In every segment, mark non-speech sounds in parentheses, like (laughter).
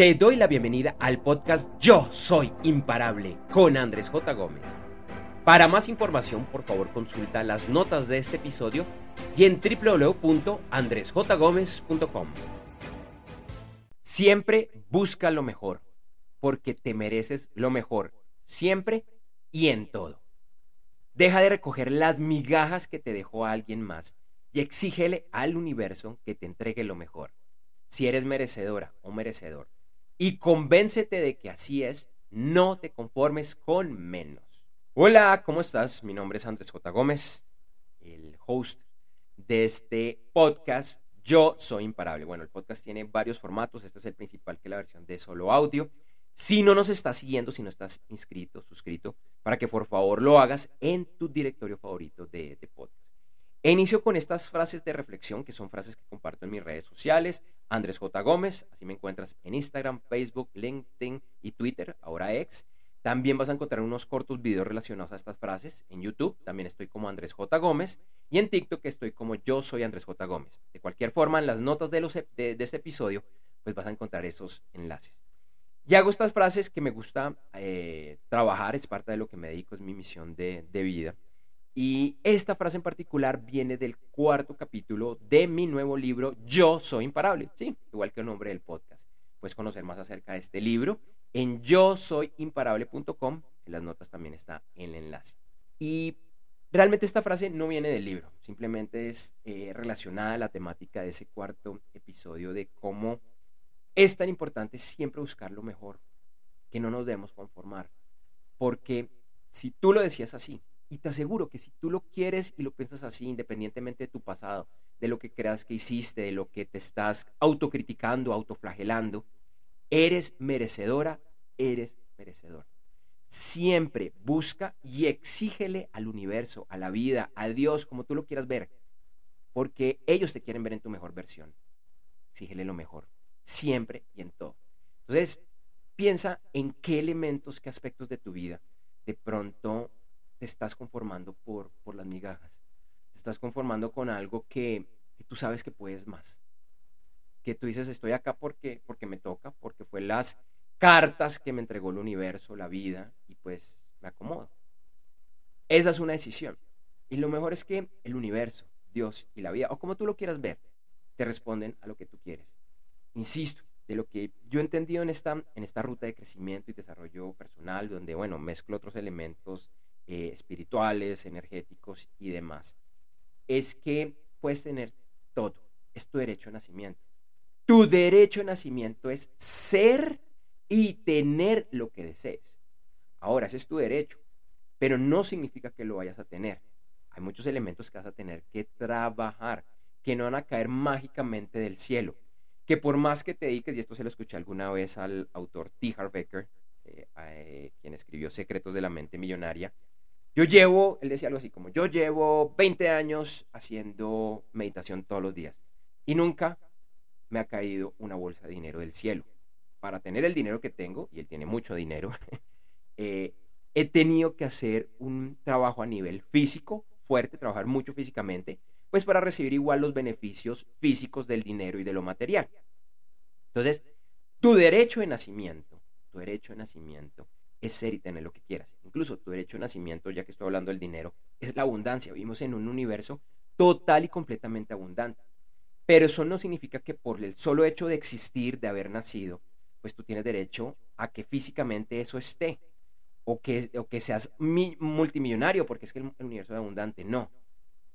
Te doy la bienvenida al podcast Yo Soy Imparable con Andrés J. Gómez. Para más información, por favor, consulta las notas de este episodio y en www.andresjgomez.com. Siempre busca lo mejor, porque te mereces lo mejor, siempre y en todo. Deja de recoger las migajas que te dejó alguien más y exígele al universo que te entregue lo mejor. Si eres merecedora o merecedor, y convéncete de que así es, no te conformes con menos. Hola, ¿cómo estás? Mi nombre es Andrés J. Gómez, el host de este podcast. Yo soy imparable. Bueno, el podcast tiene varios formatos. Este es el principal, que es la versión de solo audio. Si no nos estás siguiendo, si no estás inscrito, suscrito, para que por favor lo hagas en tu directorio favorito de, de podcast. Inicio con estas frases de reflexión, que son frases que comparto en mis redes sociales. Andrés J. Gómez, así me encuentras en Instagram, Facebook, LinkedIn y Twitter, ahora ex. También vas a encontrar unos cortos videos relacionados a estas frases en YouTube. También estoy como Andrés J. Gómez. Y en TikTok estoy como yo soy Andrés J. Gómez. De cualquier forma, en las notas de, los, de, este episodio, pues vas a encontrar esos enlaces. Y hago estas frases que me gusta eh, trabajar, es parte de lo que me dedico, es mi misión de, de vida. Y esta frase en particular viene del cuarto capítulo de mi nuevo libro, Yo Soy Imparable. Sí, igual que el nombre del podcast. Puedes conocer más acerca de este libro en yo soy imparable.com. En las notas también está el enlace. Y realmente esta frase no viene del libro, simplemente es eh, relacionada a la temática de ese cuarto episodio de cómo es tan importante siempre buscar lo mejor, que no nos debemos conformar. Porque si tú lo decías así, y te aseguro que si tú lo quieres y lo piensas así, independientemente de tu pasado, de lo que creas que hiciste, de lo que te estás autocriticando, autoflagelando, eres merecedora, eres merecedor. Siempre busca y exígele al universo, a la vida, a Dios, como tú lo quieras ver, porque ellos te quieren ver en tu mejor versión. Exígele lo mejor, siempre y en todo. Entonces, piensa en qué elementos, qué aspectos de tu vida de pronto te estás conformando por, por las migajas. Te estás conformando con algo que, tú sabes que puedes más. Que tú dices, estoy acá porque, porque me toca, porque fue las cartas que me entregó el universo, la vida, y pues me acomodo. Esa es una decisión. Y lo mejor es que el universo, Dios y la vida, o como tú lo quieras ver, te responden a lo que tú quieres. Insisto, de lo que yo he entendido en esta, en esta ruta de crecimiento y desarrollo personal, donde, bueno, mezclo otros elementos eh, espirituales, energéticos y demás, es que puedes tener todo. Es tu derecho de nacimiento. Tu derecho de nacimiento es ser y tener lo que desees. Ahora, ese es tu derecho, pero no significa que lo vayas a tener. Hay muchos elementos que vas a tener que trabajar, que no van a caer mágicamente del cielo. Que por más que te dediques, y esto se lo escuché alguna vez al autor T. Harv eh, eh, quien escribió Secretos de la Mente Millonaria, yo llevo, él decía algo así como, yo llevo 20 años haciendo meditación todos los días y nunca me ha caído una bolsa de dinero del cielo. Para tener el dinero que tengo, y él tiene mucho dinero, (laughs) eh, he tenido que hacer un trabajo a nivel físico, fuerte, trabajar mucho físicamente, pues para recibir igual los beneficios físicos del dinero y de lo material. Entonces, tu derecho de nacimiento, tu derecho de nacimiento es ser y tener lo que quieras. Incluso tu derecho de nacimiento, ya que estoy hablando del dinero, es la abundancia. Vivimos en un universo total y completamente abundante. Pero eso no significa que por el solo hecho de existir, de haber nacido, pues tú tienes derecho a que físicamente eso esté. O que, o que seas multimillonario, porque es que el, universo es abundante. No.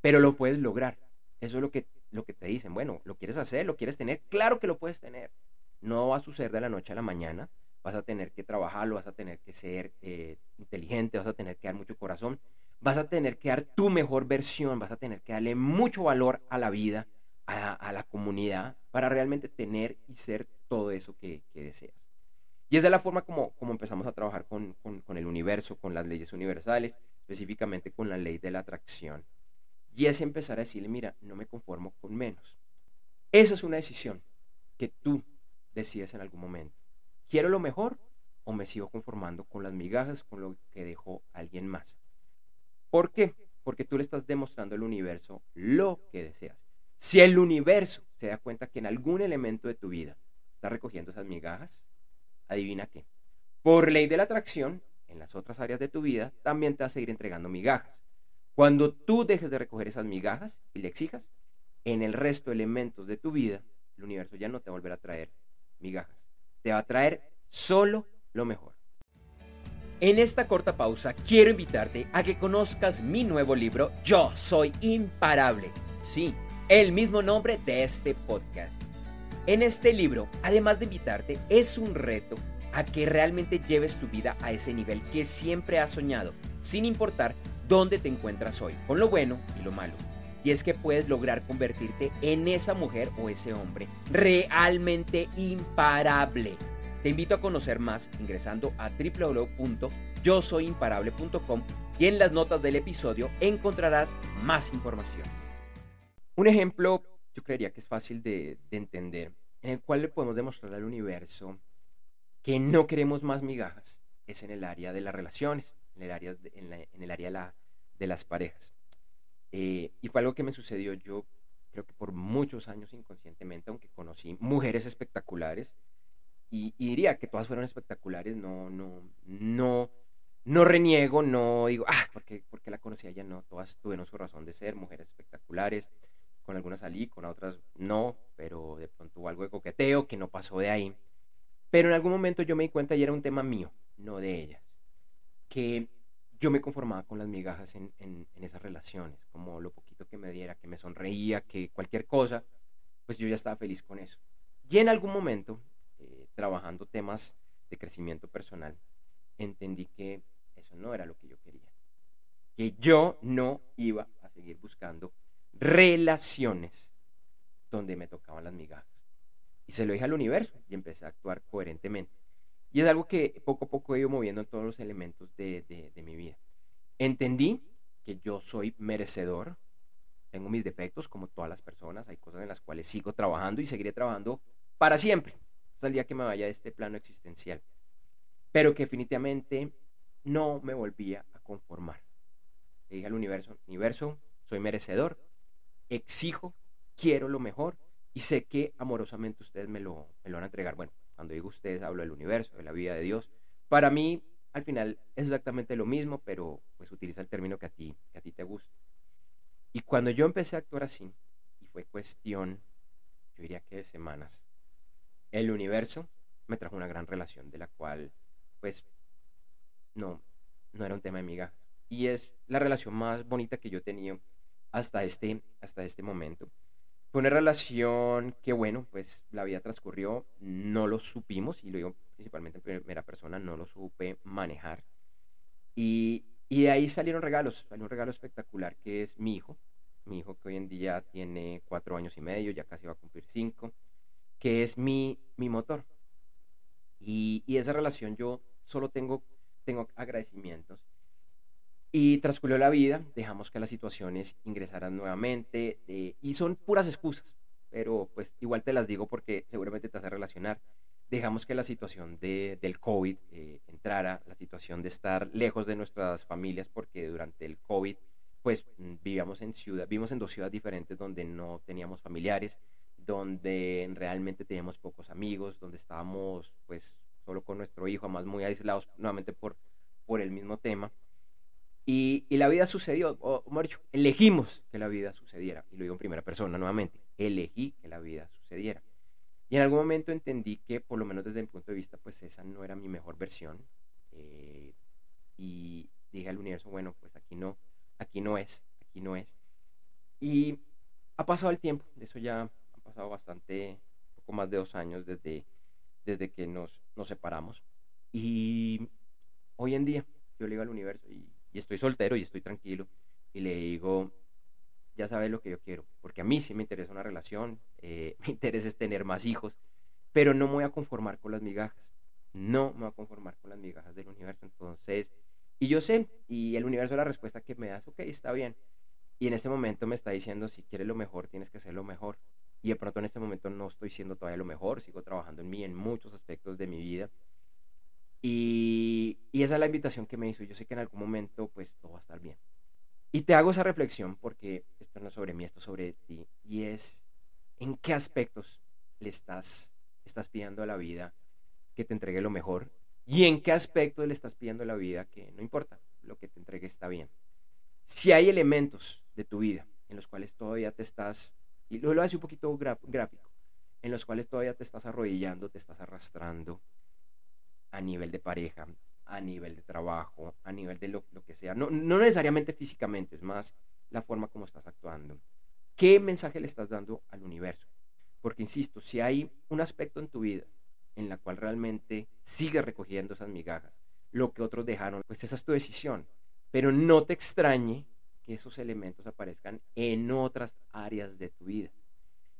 Pero lo puedes lograr. Eso es lo que, lo que te dicen. Bueno, ¿lo quieres hacer? ¿Lo quieres tener? Claro que lo puedes tener. No va a suceder de la noche a la mañana vas a tener que trabajarlo, vas a tener que ser eh, inteligente, vas a tener que dar mucho corazón, vas a tener que dar tu mejor versión, vas a tener que darle mucho valor a la vida, a, la comunidad, para realmente tener y ser todo eso que, deseas. Y esa es la forma como, empezamos a trabajar con, con el universo, con las leyes universales, específicamente con la ley de la atracción. Y es empezar a decirle, mira, no me conformo con menos. Esa es una decisión que tú decides en algún momento. ¿Quiero lo mejor o me sigo conformando con las migajas, con lo que dejó alguien más? ¿Por qué? Porque tú le estás demostrando al universo lo que deseas. Si el universo se da cuenta que en algún elemento de tu vida estás recogiendo esas migajas, adivina qué. Por ley de la atracción, en las otras áreas de tu vida, también te vas a seguir entregando migajas. Cuando tú dejes de recoger esas migajas y le exijas, en el resto de elementos de tu vida, el universo ya no te volverá a traer migajas. Te va a traer solo lo mejor. En esta corta pausa quiero invitarte a que conozcas mi nuevo libro Yo Soy Imparable. Sí, el mismo nombre de este podcast. En este libro, además de invitarte, es un reto a que realmente lleves tu vida a ese nivel que siempre has soñado, sin importar dónde te encuentras hoy, con lo bueno y lo malo. Y es que puedes lograr convertirte en esa mujer o ese hombre realmente imparable. Te invito a conocer más ingresando a www.yosoyimparable.com y en las notas del episodio encontrarás más información. Un ejemplo, yo creería que es fácil de, entender, en el cual le podemos demostrar al universo que no queremos más migajas, es en el área de las relaciones, en el área en el área de, las parejas. Eh, y fue algo que me sucedió yo creo que por muchos años inconscientemente, aunque conocí mujeres espectaculares, y, diría que todas fueron espectaculares, no, no, no, no reniego, no digo, ah, porque, porque la conocí ya no, todas tuvieron su razón de ser, mujeres espectaculares, con algunas salí, con otras no, pero de pronto hubo algo de coqueteo que no pasó de ahí. Pero en algún momento yo me di cuenta y era un tema mío, no de ellas, que yo me conformaba con las migajas en, esas relaciones, como lo poquito que me diera, que me sonreía, que cualquier cosa, pues yo ya estaba feliz con eso. Y en algún momento, eh, trabajando temas de crecimiento personal, entendí que eso no era lo que yo quería, que yo no iba a seguir buscando relaciones donde me tocaban las migajas. Y se lo dije al universo y empecé a actuar coherentemente. Y es algo que poco a poco he ido moviendo en todos los elementos de, mi vida. Entendí que yo soy merecedor, tengo mis defectos como todas las personas, hay cosas en las cuales sigo trabajando y seguiré trabajando para siempre, hasta el día que me vaya de este plano existencial. Pero que definitivamente no me volvía a conformar. Le dije al universo, universo, soy merecedor, exijo, quiero lo mejor y sé que amorosamente ustedes me lo, me lo van a entregar. Bueno, cuando digo ustedes hablo del universo, de la vida de Dios. Para mí, al final, es exactamente lo mismo, pero pues utiliza el término que a ti, que a ti te gusta. Y cuando yo empecé a actuar así, y fue cuestión, yo diría que de semanas, el universo me trajo una gran relación de la cual, pues, no, no era un tema de migajas. Y es la relación más bonita que yo he tenido hasta este, hasta este momento. Fue una relación que, bueno, pues la vida transcurrió, no lo supimos, y lo digo principalmente en primera persona, no lo supe manejar. Y, y de ahí salieron regalos, salió un regalo espectacular que es mi hijo, mi hijo que hoy en día tiene cuatro años y medio, ya casi va a cumplir cinco, que es mi, mi motor. Y, y esa relación yo solo tengo, tengo agradecimientos y transcurrió la vida, dejamos que las situaciones ingresaran nuevamente eh, y son puras excusas, pero pues igual te las digo porque seguramente te hace relacionar. Dejamos que la situación de, del COVID eh, entrara, la situación de estar lejos de nuestras familias porque durante el COVID pues mm, vivíamos en ciudad, vivimos en dos ciudades diferentes donde no teníamos familiares, donde realmente teníamos pocos amigos, donde estábamos pues solo con nuestro hijo, además muy aislados nuevamente por, por el mismo tema. Y, la vida sucedió, o mejor dicho, elegimos que la vida sucediera. Y lo digo en primera persona nuevamente, elegí que la vida sucediera. Y en algún momento entendí que, por lo menos desde mi punto de vista, pues esa no era mi mejor versión. Eh, y dije al universo, bueno, pues aquí no, aquí no es, aquí no es. Y ha pasado el tiempo, de eso ya ha pasado bastante, poco más de dos años desde, desde que nos, nos separamos. Y hoy en día yo le digo al universo, y y estoy soltero y estoy tranquilo y le digo, ya sabes lo que yo quiero, porque a mí sí me interesa una relación, eh, (laughs) me interesa es tener más hijos, pero no me voy a conformar con las migajas, no me voy a conformar con las migajas del universo, entonces, y yo sé, y el universo la respuesta que me das, ok, está bien, y en este momento me está diciendo, si quieres lo mejor, tienes que hacer lo mejor, y de pronto en este momento no estoy siendo todavía lo mejor, sigo trabajando en mí en muchos aspectos de mi vida, y, esa es la invitación que me hizo. Yo sé que en algún momento pues todo va a estar bien. Y te hago esa reflexión porque esto no es sobre mí, esto es sobre ti. Y es en qué aspectos le estás estás pidiendo a la vida que te entregue lo mejor y en qué aspecto le estás pidiendo a la vida que no importa, lo que te entregue está bien. Si hay elementos de tu vida en los cuales todavía te estás, y lo, lo hace un poquito gráfico, en los cuales todavía te estás arrodillando, te estás arrastrando a nivel de pareja, a nivel de trabajo, a nivel de lo, que sea. No, no necesariamente físicamente, es más la forma como estás actuando. ¿Qué mensaje le estás dando al universo? Porque, insisto, si hay un aspecto en tu vida en la cual realmente sigues recogiendo esas migajas, lo que otros dejaron, pues esa es tu decisión. Pero no te extrañe que esos elementos aparezcan en otras áreas de tu vida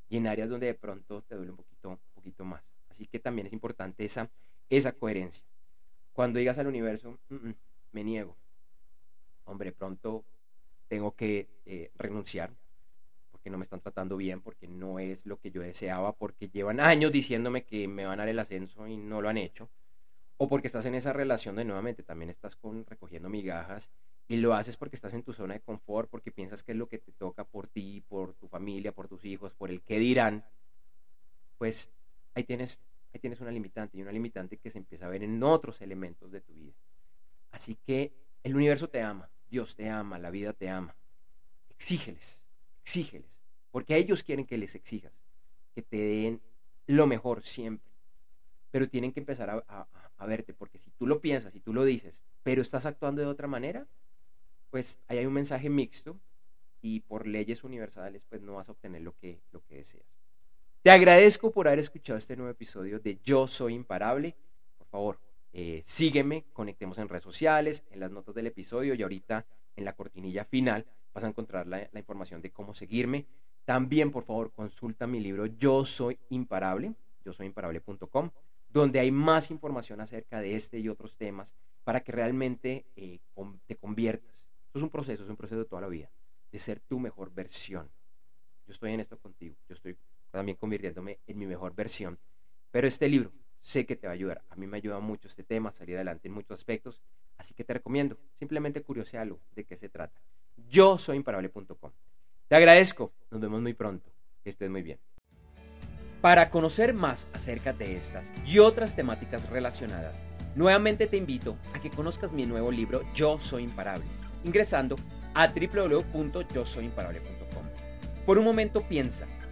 y en áreas donde de pronto te duele un poquito, un poquito más. Así que también es importante esa, esa coherencia. Cuando digas al universo, me niego, hombre, pronto tengo que eh, renunciar porque no me están tratando bien, porque no es lo que yo deseaba, porque llevan años diciéndome que me van a dar el ascenso y no lo han hecho, o porque estás en esa relación de nuevamente también estás con recogiendo migajas y lo haces porque estás en tu zona de confort, porque piensas que es lo que te toca por ti, por tu familia, por tus hijos, por el que dirán, pues ahí tienes, ahí tienes una limitante y una limitante que se empieza a ver en otros elementos de tu vida. Así que el universo te ama, Dios te ama, la vida te ama. Exígeles, exígeles, porque ellos quieren que les exijas, que te den lo mejor siempre. Pero tienen que empezar a, a verte, porque si tú lo piensas y tú lo dices, pero estás actuando de otra manera, pues ahí hay un mensaje mixto y por leyes universales pues no vas a obtener lo que, lo que deseas. Te agradezco por haber escuchado este nuevo episodio de Yo Soy Imparable. Por favor, eh, sígueme, conectemos en redes sociales, en las notas del episodio y ahorita en la cortinilla final vas a encontrar la, información de cómo seguirme. También, por favor, consulta mi libro Yo Soy Imparable, yo soy imparable.com, donde hay más información acerca de este y otros temas para que realmente eh, te conviertas esto es un proceso, es un proceso de toda la vida, de ser tu mejor versión. Yo estoy en esto contigo, yo estoy también convirtiéndome en mi mejor versión. Pero este libro sé que te va a ayudar. A mí me ayuda mucho este tema, salir adelante en muchos aspectos. Así que te recomiendo, simplemente curiosealo de qué se trata. Yo soy imparable.com. Te agradezco, nos vemos muy pronto. Que estés muy bien. Para conocer más acerca de estas y otras temáticas relacionadas, nuevamente te invito a que conozcas mi nuevo libro Yo Soy Imparable ingresando a www.yosoyimparable.com. Por un momento piensa,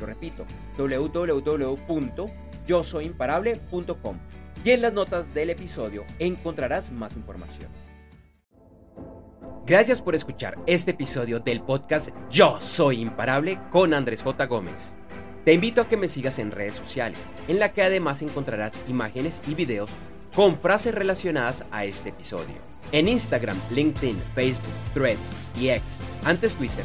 Lo repito, www.yosoyimparable.com. Y en las notas del episodio encontrarás más información. Gracias por escuchar este episodio del podcast Yo Soy Imparable con Andrés J. Gómez. Te invito a que me sigas en redes sociales, en la que además encontrarás imágenes y videos con frases relacionadas a este episodio. En Instagram, LinkedIn, Facebook, Threads y X, antes Twitter,